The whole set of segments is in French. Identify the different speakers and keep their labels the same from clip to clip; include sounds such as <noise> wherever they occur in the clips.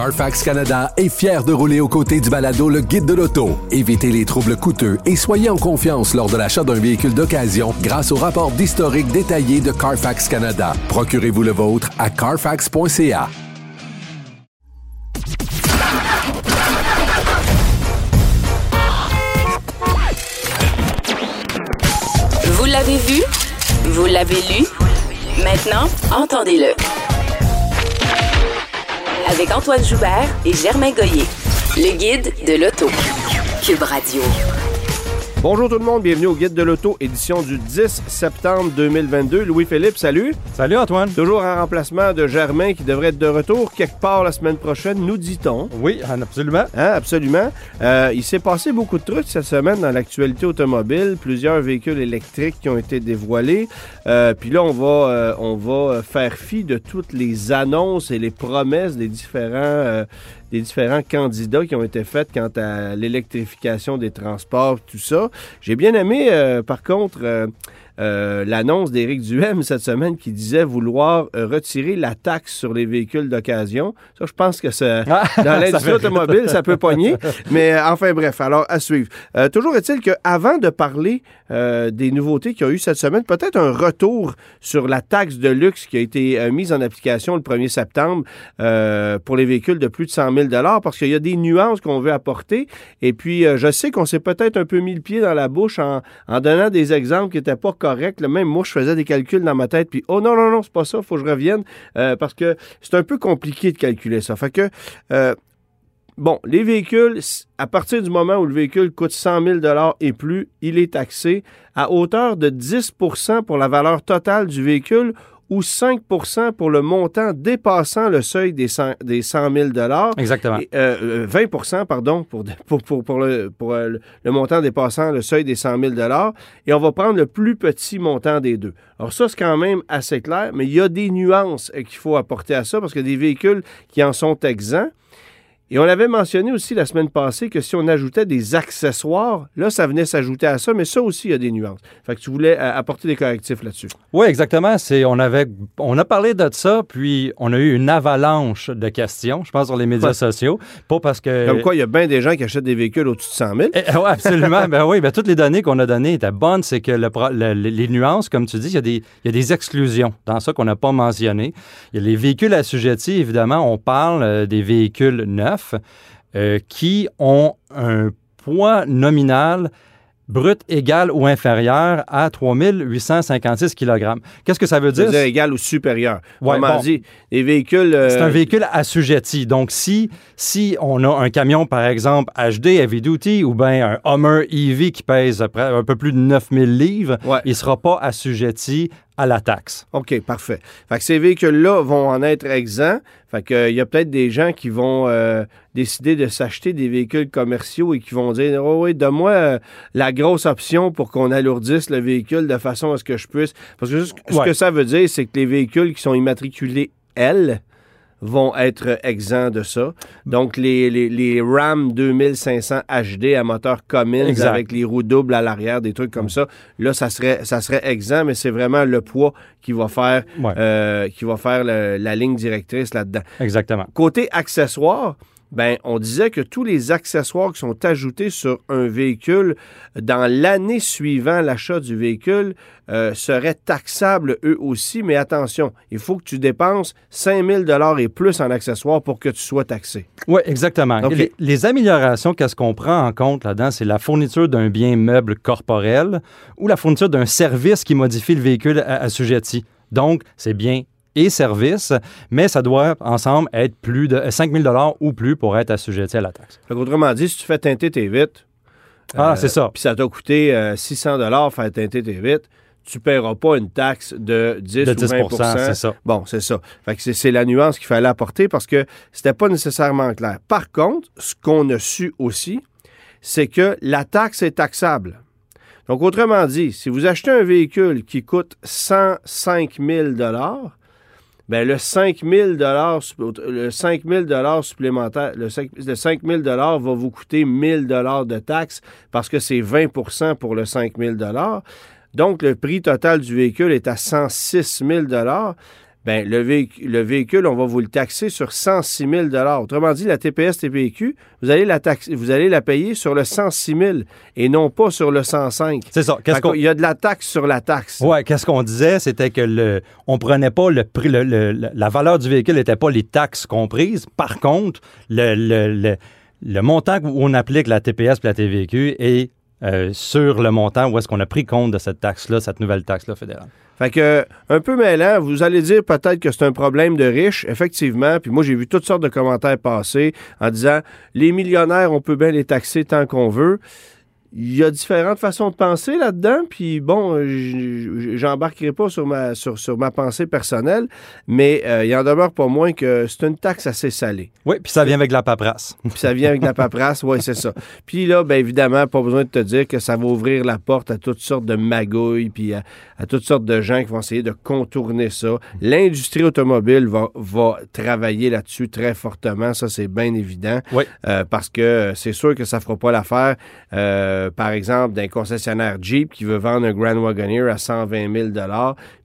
Speaker 1: Carfax Canada est fier de rouler aux côtés du balado Le Guide de l'auto. Évitez les troubles coûteux et soyez en confiance lors de l'achat d'un véhicule d'occasion grâce au rapport d'historique détaillé de Carfax Canada. Procurez-vous le vôtre à carfax.ca.
Speaker 2: Vous l'avez vu? Vous l'avez lu? Maintenant, entendez-le. Avec Antoine Joubert et Germain Goyer. Le guide de l'auto. Cube Radio.
Speaker 3: Bonjour tout le monde, bienvenue au Guide de l'Auto, édition du 10 septembre 2022. Louis-Philippe, salut.
Speaker 4: Salut Antoine.
Speaker 3: Toujours en remplacement de Germain qui devrait être de retour quelque part la semaine prochaine, nous dit-on.
Speaker 4: Oui, absolument.
Speaker 3: Hein, absolument. Euh, il s'est passé beaucoup de trucs cette semaine dans l'actualité automobile. Plusieurs véhicules électriques qui ont été dévoilés. Euh, Puis là, on va, euh, on va faire fi de toutes les annonces et les promesses des différents, euh, des différents candidats qui ont été faits quant à l'électrification des transports, tout ça. J'ai bien aimé, euh, par contre, euh, euh, l'annonce d'Éric Duhem <laughs> cette semaine qui disait vouloir euh, retirer la taxe sur les véhicules d'occasion. Ça, je pense que ça, <laughs>
Speaker 4: Ah,
Speaker 3: dans l'industrie automobile, ça peut pogner. <laughs> Mais euh, enfin bref, alors à suivre. Euh, toujours est-il qu'avant de parler euh, des nouveautés qu'il y a eu cette semaine, peut-être un retour sur la taxe de luxe qui a été mise en application le 1er septembre pour les véhicules de plus de 100 000 parce qu'il y a des nuances qu'on veut apporter. Et puis, je sais qu'on s'est peut-être un peu mis le pied dans la bouche en, en donnant des exemples qui n'étaient pas corrects. Là, même moi, je faisais des calculs dans ma tête, puis oh non, non, non, c'est pas ça, faut que je revienne, euh, parce que c'est un peu compliqué de calculer ça. Fait que, euh, bon, les véhicules, à partir du moment où le véhicule coûte 100 000 et plus, il est taxé à hauteur de 10% pour la valeur totale du véhicule ou 5% pour le montant dépassant le seuil des 100, des 100 000
Speaker 4: Exactement.
Speaker 3: et, euh, euh, 20 pardon, pour, pour, pour, pour le, pour euh, le- le montant dépassant le seuil des 100 000 et on va prendre le plus petit montant des deux. Alors ça, c'est quand même assez clair, mais il y a des nuances euh, qu'il faut apporter à ça parce qu'il y a des véhicules qui en sont exempts. Et on avait mentionné aussi la semaine passée que si on ajoutait des accessoires, là, ça venait s'ajouter à ça, mais ça aussi, il y a des nuances. Fait que tu voulais euh, apporter des correctifs là-dessus.
Speaker 4: Oui, exactement. C'est, on, avait, on a parlé de ça, puis on a eu une avalanche de questions, je pense, sur les médias
Speaker 3: Ouais.
Speaker 4: sociaux. Pas parce que.
Speaker 3: Comme quoi, il y a bien des gens qui achètent des véhicules au-dessus de 100 000.
Speaker 4: Eh, ouais, absolument. ben oui, ben, toutes les données qu'on a données étaient bonnes. C'est que le le- les nuances, comme tu dis, il y, a des, il y a des exclusions dans ça qu'on n'a pas mentionné. Il y a les véhicules assujettis, évidemment, on parle euh, des véhicules neufs euh, qui ont un poids nominal brut égal ou inférieur à 3856 kg. Qu'est-ce que ça veut dire?
Speaker 3: C'est-à-dire égal ou supérieur.
Speaker 4: Ouais, bon.
Speaker 3: dit, les véhicules... euh,
Speaker 4: C'est un véhicule assujetti. Donc, si, si on a un camion, par exemple, HD, Heavy Duty, ou bien un Hummer EV qui pèse un peu plus de 9000 livres,
Speaker 3: Ouais.
Speaker 4: il ne sera pas assujetti à la taxe.
Speaker 3: OK, parfait. Fait que ces véhicules-là vont en être exempts. Fait que, euh, il y a peut-être des gens qui vont euh, décider de s'acheter des véhicules commerciaux et qui vont dire Oh oui, donne-moi euh, la grosse option pour qu'on alourdisse le véhicule de façon à ce que je puisse. Parce que ce, ce que ça veut dire, c'est que les véhicules qui sont immatriculés L vont être exempts de ça. Donc, les, les, les Ram 2500 HD à moteur Cummins
Speaker 4: Exact.
Speaker 3: avec les roues doubles à l'arrière, des trucs comme ça, là, ça serait, ça serait exempt, mais c'est vraiment le poids qui va faire,
Speaker 4: Ouais.
Speaker 3: euh, qui va faire le- la ligne directrice là-dedans.
Speaker 4: Exactement.
Speaker 3: Côté accessoires, ben, on disait que tous les accessoires qui sont ajoutés sur un véhicule dans l'année suivant l'achat du véhicule euh, seraient taxables eux aussi, mais attention, il faut que tu dépenses 5000 dollars et plus en accessoires pour que tu sois taxé.
Speaker 4: Oui, exactement. Les, les améliorations, qu'est-ce qu'on prend en compte là-dedans? C'est la fourniture d'un bien meuble corporel ou la fourniture d'un service qui modifie le véhicule assujetti. Donc, c'est bien et service, mais ça doit ensemble être plus de 5 000 ou plus pour être assujetti à la taxe.
Speaker 3: Fait autrement dit, si tu fais teinter tes vitres,
Speaker 4: Ah,
Speaker 3: Euh,
Speaker 4: c'est ça.
Speaker 3: puis ça t'a coûté euh, 600 dollars faire teinter tes vitres, tu ne paieras pas une taxe de 10,
Speaker 4: De
Speaker 3: ou
Speaker 4: 10
Speaker 3: 20
Speaker 4: c'est ça.
Speaker 3: Bon, c'est ça. Fait que c'est- c'est la nuance qu'il fallait apporter parce que c'était pas nécessairement clair. Par contre, ce qu'on a su aussi, c'est que la taxe est taxable. Donc, autrement dit, si vous achetez un véhicule qui coûte 105 000 ben le 5 000 le 5 000 supplémentaire, le 5, le 5 000 va vous coûter 1 000 de taxes parce que c'est 20% pour le 5 000 Donc, le prix total du véhicule est à 106 000 ben le, véhic- le véhicule, on va vous le taxer sur 106 000 Autrement dit, la TPS TPQ, vous allez la taxer, vous allez la payer sur le 106 000 et non pas sur le 105.
Speaker 4: C'est ça. Qu'on
Speaker 3: qu'il y a de la taxe sur la taxe.
Speaker 4: Ouais, qu'est-ce qu'on disait, c'était que le, on prenait pas le prix, le- la valeur du véhicule n'était pas les taxes comprises. Par contre, le, le, le, le montant où on applique la TPS et la TVQ est euh, sur le montant où est-ce qu'on a pris compte de cette taxe-là, cette nouvelle taxe-là fédérale.
Speaker 3: Fait que, un peu mêlant, vous allez dire peut-être que c'est un problème de riches, effectivement. Puis moi, j'ai vu toutes sortes de commentaires passer en disant les millionnaires, on peut bien les taxer tant qu'on veut. Il y a différentes façons de penser là-dedans, puis bon, euh, j'embarquerai pas sur ma, sur, sur ma pensée personnelle, mais euh, il en demeure pas moins que c'est une taxe assez salée.
Speaker 4: Oui, puis ça vient avec de la paperasse.
Speaker 3: Puis ça vient avec de la paperasse, oui, c'est ça. Puis là, bien évidemment, pas besoin de te dire que ça va ouvrir la porte à toutes sortes de magouilles, puis à, à toutes sortes de gens qui vont essayer de contourner ça. L'industrie automobile va, va travailler là-dessus très fortement, ça c'est bien évident,
Speaker 4: Oui.
Speaker 3: Euh, parce que c'est sûr que ça fera pas l'affaire, euh, par exemple, d'un concessionnaire Jeep qui veut vendre un Grand Wagoneer à 120 000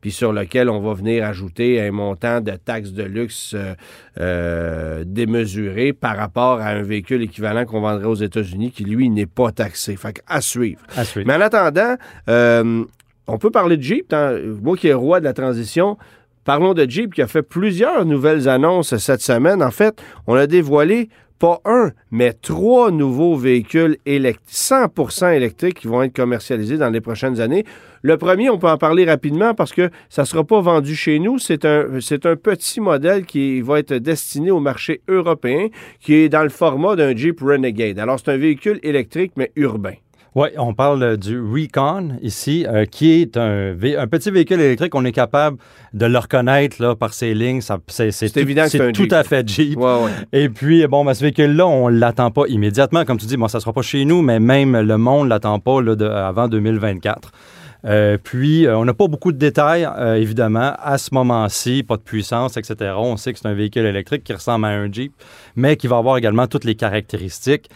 Speaker 3: puis sur lequel on va venir ajouter un montant de taxes de luxe euh, euh, démesuré par rapport à un véhicule équivalent qu'on vendrait aux États-Unis qui, lui, n'est pas taxé. Fait que à suivre.
Speaker 4: À suivre.
Speaker 3: Mais en attendant, euh, on peut parler de Jeep. tant- Moi qui est roi de la transition, parlons de Jeep qui a fait plusieurs nouvelles annonces cette semaine. En fait, on a dévoilé pas un, mais trois nouveaux véhicules élect- 100% électriques qui vont être commercialisés dans les prochaines années. Le premier, on peut en parler rapidement parce que ça ne sera pas vendu chez nous. C'est un, c'est un petit modèle qui va être destiné au marché européen, qui est dans le format d'un Jeep Renegade. Alors, c'est un véhicule électrique, mais urbain.
Speaker 4: Oui, on parle euh, du Recon ici, euh, qui est un, un petit véhicule électrique. On est capable de le reconnaître là, par ses lignes. C'est
Speaker 3: évident que c'est
Speaker 4: tout
Speaker 3: Jeep.
Speaker 4: à fait Jeep.
Speaker 3: Ouais, ouais.
Speaker 4: Et puis, bon, ben, ce véhicule-là, on ne l'attend pas immédiatement. Comme tu dis, bon, ça ne sera pas chez nous, mais même le monde ne l'attend pas là, de- avant 2024. Euh, puis, euh, on n'a pas beaucoup de détails, euh, évidemment, à ce moment-ci, pas de puissance, etc. On sait que c'est un véhicule électrique qui ressemble à un Jeep, mais qui va avoir également toutes les caractéristiques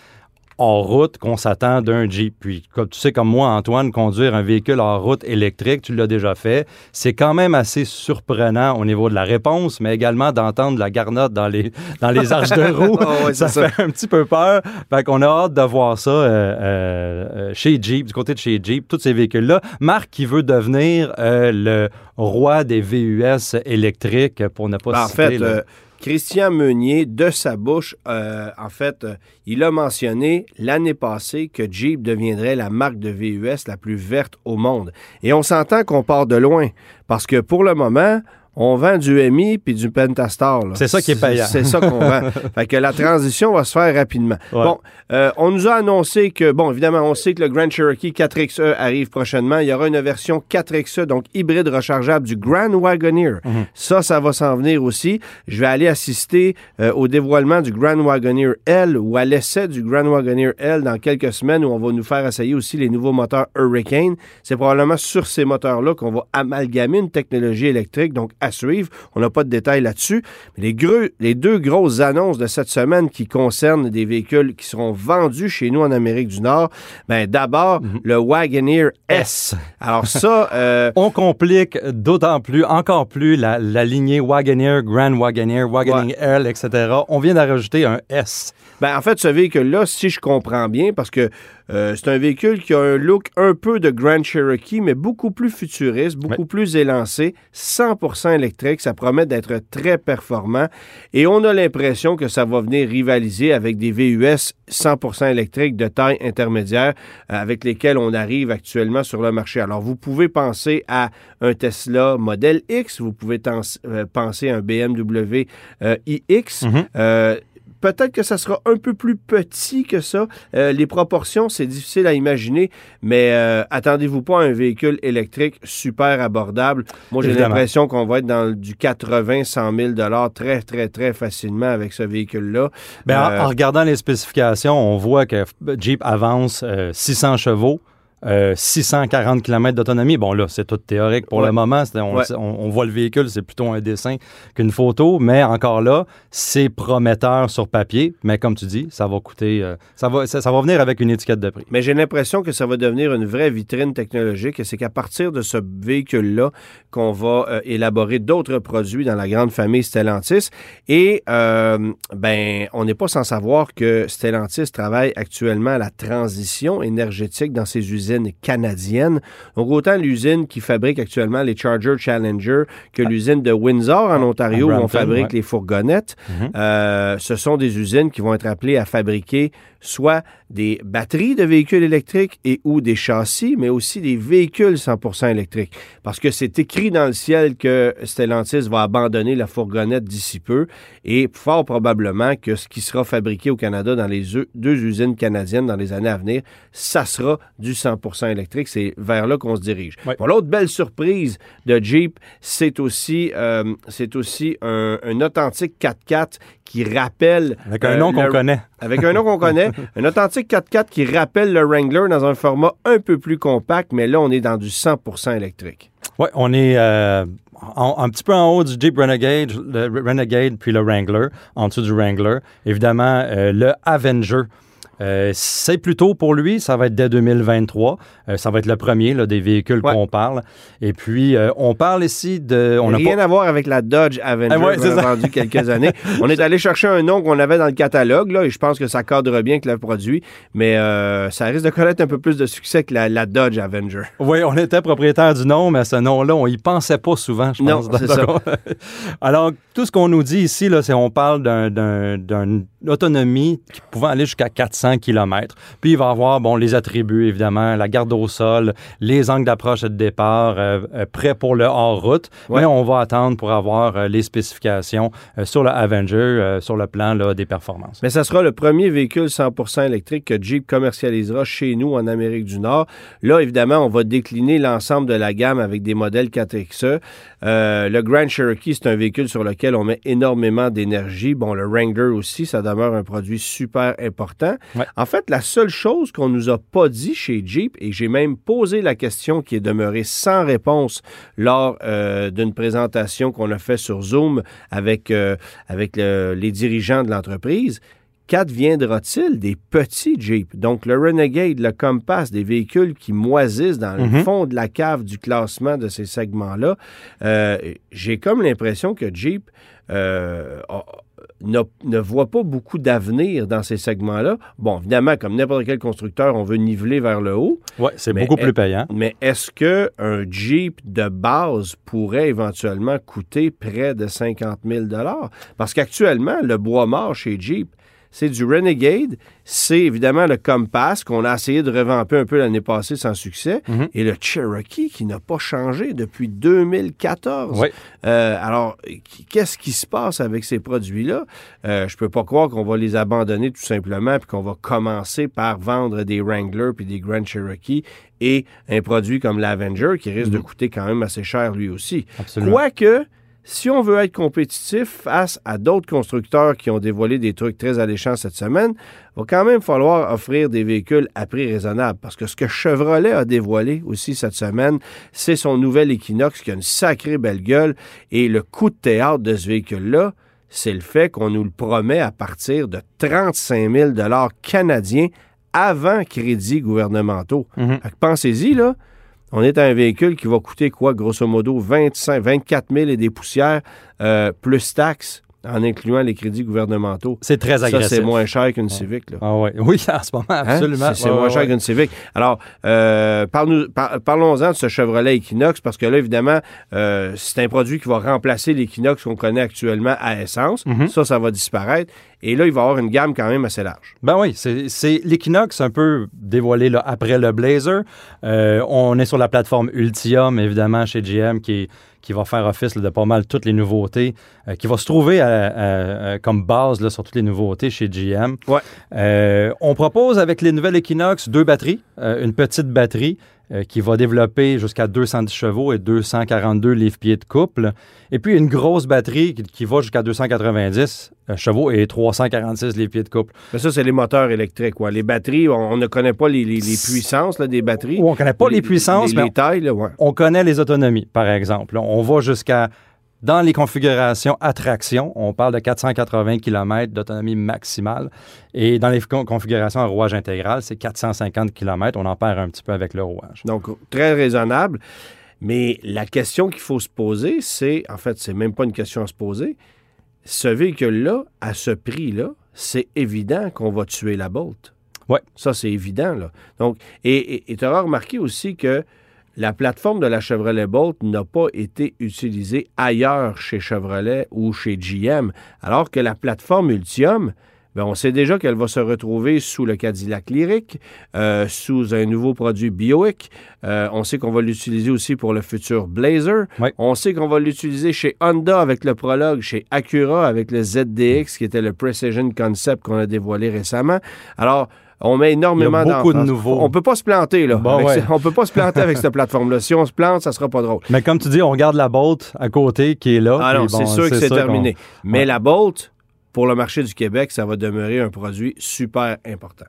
Speaker 4: hors route qu'on s'attend d'un Jeep. Puis, comme tu sais, comme moi, Antoine, conduire un véhicule hors route électrique, tu l'as déjà fait, c'est quand même assez surprenant au niveau de la réponse, mais également d'entendre la garnotte dans les, <laughs> dans les arches de roue. <laughs> Ça, fait un petit peu peur. Fait qu'on a hâte de voir ça euh, euh, euh, chez Jeep, du côté de chez Jeep, tous ces véhicules-là. Marc qui veut devenir euh, le roi des VUS électriques, pour ne pas
Speaker 3: Ben, en
Speaker 4: citer...
Speaker 3: fait,
Speaker 4: le-
Speaker 3: euh, Christian Meunier, de sa bouche, euh, en fait, euh, il a mentionné l'année passée que Jeep deviendrait la marque de VUS la plus verte au monde. Et on s'entend qu'on part de loin, parce que pour le moment, on vend du MI puis du Pentastar.
Speaker 4: C'est ça qui est payant.
Speaker 3: C'est ça qu'on vend. <laughs> fait que la transition va se faire rapidement.
Speaker 4: Ouais.
Speaker 3: Bon, euh, on nous a annoncé que, bon, évidemment, on sait que le Grand Cherokee 4XE arrive prochainement. Il y aura une version 4XE, donc hybride rechargeable du Grand Wagoneer.
Speaker 4: Mhm.
Speaker 3: Ça, ça va s'en venir aussi. Je vais aller assister euh, au dévoilement du Grand Wagoneer L ou à l'essai du Grand Wagoneer L dans quelques semaines où on va nous faire essayer aussi les nouveaux moteurs Hurricane. C'est probablement sur ces moteurs-là qu'on va amalgamer une technologie électrique, donc à suivre. On n'a pas de détails là-dessus. Mais les, les deux grosses annonces de cette semaine qui concernent des véhicules qui seront vendus chez nous en Amérique du Nord, ben d'abord, le Wagoneer S. Alors ça, <laughs> euh,
Speaker 4: On complique d'autant plus, encore plus, la, la lignée Wagoneer, Grand Wagoneer, Wagoneer L, etc. On vient d'ajouter un S.
Speaker 3: Ben, en fait, ce véhicule-là, si je comprends bien, parce que euh, c'est un véhicule qui a un look un peu de Grand Cherokee, mais beaucoup plus futuriste, beaucoup plus élancé, 100% électrique. Ça promet d'être très performant. Et on a l'impression que ça va venir rivaliser avec des VUS 100% électriques de taille intermédiaire euh, avec lesquels on arrive actuellement sur le marché. Alors, vous pouvez penser à un Tesla Model X, vous pouvez euh, penser à un BMW iX.
Speaker 4: Mhm.
Speaker 3: Euh, Peut-être que ça sera un peu plus petit que ça. Euh, les proportions, c'est difficile à imaginer, mais euh, attendez-vous pas à un véhicule électrique super abordable. Moi, j'ai l'impression qu'on va être dans du 80, 100 000 très, très, très facilement avec ce véhicule-là.
Speaker 4: Ben, en-
Speaker 3: Euh,
Speaker 4: en, regardant les spécifications, on voit que Jeep avance euh, 600 chevaux euh, 640 km d'autonomie. Bon, là, c'est tout théorique pour
Speaker 3: Ouais.
Speaker 4: le moment. On,
Speaker 3: Ouais.
Speaker 4: on- on voit le véhicule, c'est plutôt un dessin qu'une photo, mais encore là, c'est prometteur sur papier. Mais comme tu dis, ça va coûter, euh, ça, va, ça, ça va venir avec une étiquette de prix.
Speaker 3: Mais j'ai l'impression que ça va devenir une vraie vitrine technologique et c'est qu'à partir de ce véhicule-là qu'on va euh, élaborer d'autres produits dans la grande famille Stellantis. Et euh, ben, on n'est pas sans savoir que Stellantis travaille actuellement à la transition énergétique dans ses usines canadiennes. Donc autant l'usine qui fabrique actuellement les Charger Challenger que l'usine de Windsor en Ontario où on
Speaker 4: Brampton,
Speaker 3: fabrique
Speaker 4: ouais.
Speaker 3: les fourgonnettes.
Speaker 4: Mhm.
Speaker 3: Euh, ce sont des usines qui vont être appelées à fabriquer soit des batteries de véhicules électriques et ou des châssis, mais aussi des véhicules 100% électriques. Parce que c'est écrit dans le ciel que Stellantis va abandonner la fourgonnette d'ici peu et fort probablement que ce qui sera fabriqué au Canada dans les deux usines canadiennes dans les années à venir, ça sera du 100% électrique. C'est vers là qu'on se dirige. Bon, L'autre belle surprise de Jeep, c'est aussi, euh, c'est aussi un, un authentique 4x4 qui rappelle...
Speaker 4: Avec un
Speaker 3: euh,
Speaker 4: nom qu'on
Speaker 3: le-
Speaker 4: connaît.
Speaker 3: avec un nom qu'on connaît, <laughs> un authentique 4x4 qui rappelle le Wrangler dans un format un peu plus compact, mais là, on est dans du 100% électrique.
Speaker 4: Oui, on est euh, en- un petit peu en haut du Jeep Renegade, le Renegade puis le Wrangler, en dessous du Wrangler. Évidemment, euh, le Avenger. Euh, c'est plutôt pour lui, ça va être dès 2023. Euh, ça va être le premier là, des véhicules
Speaker 3: Ouais.
Speaker 4: qu'on parle. Et puis, euh, on parle ici de. On n'a
Speaker 3: Rien
Speaker 4: pas-
Speaker 3: à voir avec la Dodge Avenger
Speaker 4: Ah ouais,
Speaker 3: qu'on a vendue quelques <laughs> années. On est allé chercher un nom qu'on avait dans le catalogue, là, et je pense que ça cadre bien avec le produit, mais ça risque de connaître un peu plus de succès que la, la Dodge Avenger.
Speaker 4: Oui, on était propriétaire du nom, mais ce nom-là, on y pensait pas souvent, je
Speaker 3: Non,
Speaker 4: pense.
Speaker 3: c'est ça. <laughs>
Speaker 4: Alors, tout ce qu'on nous dit ici, c'est on parle d'un- d'un- d'une autonomie qui pouvait aller jusqu'à 400 km. Puis, il va avoir, bon, les attributs, évidemment, la garde au sol, les angles d'approche et de départ, euh, euh, prêts pour le hors-route.
Speaker 3: Ouais.
Speaker 4: Mais on va attendre pour avoir euh, les spécifications euh, sur le Avenger, sur le plan là, des performances.
Speaker 3: Mais ça sera le premier véhicule 100% électrique que Jeep commercialisera chez nous en Amérique du Nord. Là, évidemment, on va décliner l'ensemble de la gamme avec des modèles 4XE. Euh, le Grand Cherokee, c'est un véhicule sur lequel on met énormément d'énergie. Bon, le Wrangler aussi, ça demeure un produit super important.
Speaker 4: Ouais.
Speaker 3: En fait, la seule chose qu'on nous a pas dit chez Jeep, et j'ai même posé la question qui est demeurée sans réponse lors euh, d'une présentation qu'on a fait sur Zoom avec, euh, avec le- les dirigeants de l'entreprise, qu'adviendra-t-il des petits Jeep? Donc, le Renegade, le Compass, des véhicules qui moisissent dans le
Speaker 4: Mhm.
Speaker 3: fond de la cave du classement de ces segments-là. Euh, J'ai comme l'impression que Jeep euh, a- ne, ne voit pas beaucoup d'avenir dans ces segments-là. Bon, évidemment, comme n'importe quel constructeur, on veut niveler vers le haut.
Speaker 4: Oui, c'est beaucoup plus payant.
Speaker 3: Mais est-ce que un Jeep de base pourrait éventuellement coûter près de 50 000 Parce qu'actuellement, le bois mort chez Jeep, c'est du Renegade, c'est évidemment le Compass qu'on a essayé de revamper un peu l'année passée sans succès,
Speaker 4: Mhm.
Speaker 3: et le Cherokee qui n'a pas changé depuis 2014.
Speaker 4: Oui.
Speaker 3: Euh, alors, qu- qu'est-ce qui se passe avec ces produits-là? Euh, je peux pas croire qu'on va les abandonner tout simplement puis qu'on va commencer par vendre des Wrangler puis des Grand Cherokee et un produit comme l'Avenger qui risque de coûter quand même assez cher lui aussi.
Speaker 4: Absolument.
Speaker 3: Quoique, si on veut être compétitif face à d'autres constructeurs qui ont dévoilé des trucs très alléchants cette semaine, va quand même falloir offrir des véhicules à prix raisonnable. Parce que ce que Chevrolet a dévoilé aussi cette semaine, c'est son nouvel Equinox qui a une sacrée belle gueule. Et le coup de théâtre de ce véhicule-là, c'est le fait qu'on nous le promet à partir de 35 000 canadiens avant crédits gouvernementaux.
Speaker 4: Mhm.
Speaker 3: Que Pensez-y, là. On est à un véhicule qui va coûter quoi, grosso modo, 25, 24 000 et des poussières, euh, plus taxes, en incluant les crédits gouvernementaux.
Speaker 4: C'est très
Speaker 3: Ça,
Speaker 4: agressif.
Speaker 3: c'est moins cher qu'une Civic. Là.
Speaker 4: Ah ouais. Oui, en ce moment,
Speaker 3: Hein?
Speaker 4: absolument.
Speaker 3: C'est c'est
Speaker 4: Ouais,
Speaker 3: moins
Speaker 4: ouais,
Speaker 3: cher
Speaker 4: ouais.
Speaker 3: qu'une Civic. Alors, euh, par- parlons-en de ce Chevrolet Equinox, parce que là, évidemment, euh, c'est un produit qui va remplacer l'Equinox qu'on connaît actuellement à essence.
Speaker 4: Mhm.
Speaker 3: Ça, ça va disparaître. Et là, il va y avoir une gamme quand même assez large.
Speaker 4: Ben oui, c'est l'Equinox un peu dévoilé là, après le Blazer. Euh, on est sur la plateforme Ultium, évidemment, chez GM, qui, qui va faire office là, de pas mal toutes les nouveautés, euh, qui va se trouver à- à- à- comme base là, sur toutes les nouveautés chez GM.
Speaker 3: Ouais.
Speaker 4: Euh, on propose avec les nouvelles Equinox deux batteries, une petite batterie euh, qui va développer jusqu'à 210 chevaux et 242 livres-pieds de couple. Et puis une grosse batterie qui, qui va jusqu'à 290 euh, chevaux et 346 livres-pieds de couple.
Speaker 3: Mais ça, c'est les moteurs électriques. ouais. Les batteries, on, on ne connaît pas les, les- les puissances là, des batteries.
Speaker 4: Ou on connaît pas les, puissances,
Speaker 3: les,
Speaker 4: mais
Speaker 3: les tailles. Là, ouais.
Speaker 4: on connaît les autonomies, par exemple. On va jusqu'à, dans les configurations attraction, on parle de 480 km d'autonomie maximale. Et dans les con- configurations à rouage intégral, c'est 450 km. On en perd un petit peu avec le rouage.
Speaker 3: Donc, très raisonnable. Mais la question qu'il faut se poser, c'est, en fait, c'est même pas une question à se poser. Ce véhicule-là, à ce prix-là, c'est évident qu'on va tuer la Bolt.
Speaker 4: Ouais.
Speaker 3: Ça, c'est évident, là. Donc, et tu auras remarqué aussi que la plateforme de la Chevrolet Bolt n'a pas été utilisée ailleurs chez Chevrolet ou chez GM, alors que la plateforme Ultium, ben, on sait déjà qu'elle va se retrouver sous le Cadillac Lyric, euh, sous un nouveau produit Buick. Euh, on sait qu'on va l'utiliser aussi pour le futur Blazer.
Speaker 4: Oui.
Speaker 3: On sait qu'on va l'utiliser chez Honda avec le Prologue, chez Acura avec le ZDX, qui était le Precision Concept qu'on a dévoilé récemment. Alors, on met énormément
Speaker 4: a beaucoup de
Speaker 3: d'emphase.
Speaker 4: nouveaux.
Speaker 3: On peut pas se planter, là.
Speaker 4: Bon, ouais.
Speaker 3: ce- On peut pas se planter avec cette plateforme-là. Si on se plante, ça sera pas drôle.
Speaker 4: Mais comme tu dis, on regarde la Bolt à côté qui est là.
Speaker 3: Ah non,
Speaker 4: bon,
Speaker 3: c'est sûr que c'est terminé. Mais
Speaker 4: Ouais.
Speaker 3: la Bolt, pour le marché du Québec, ça va demeurer un produit super important.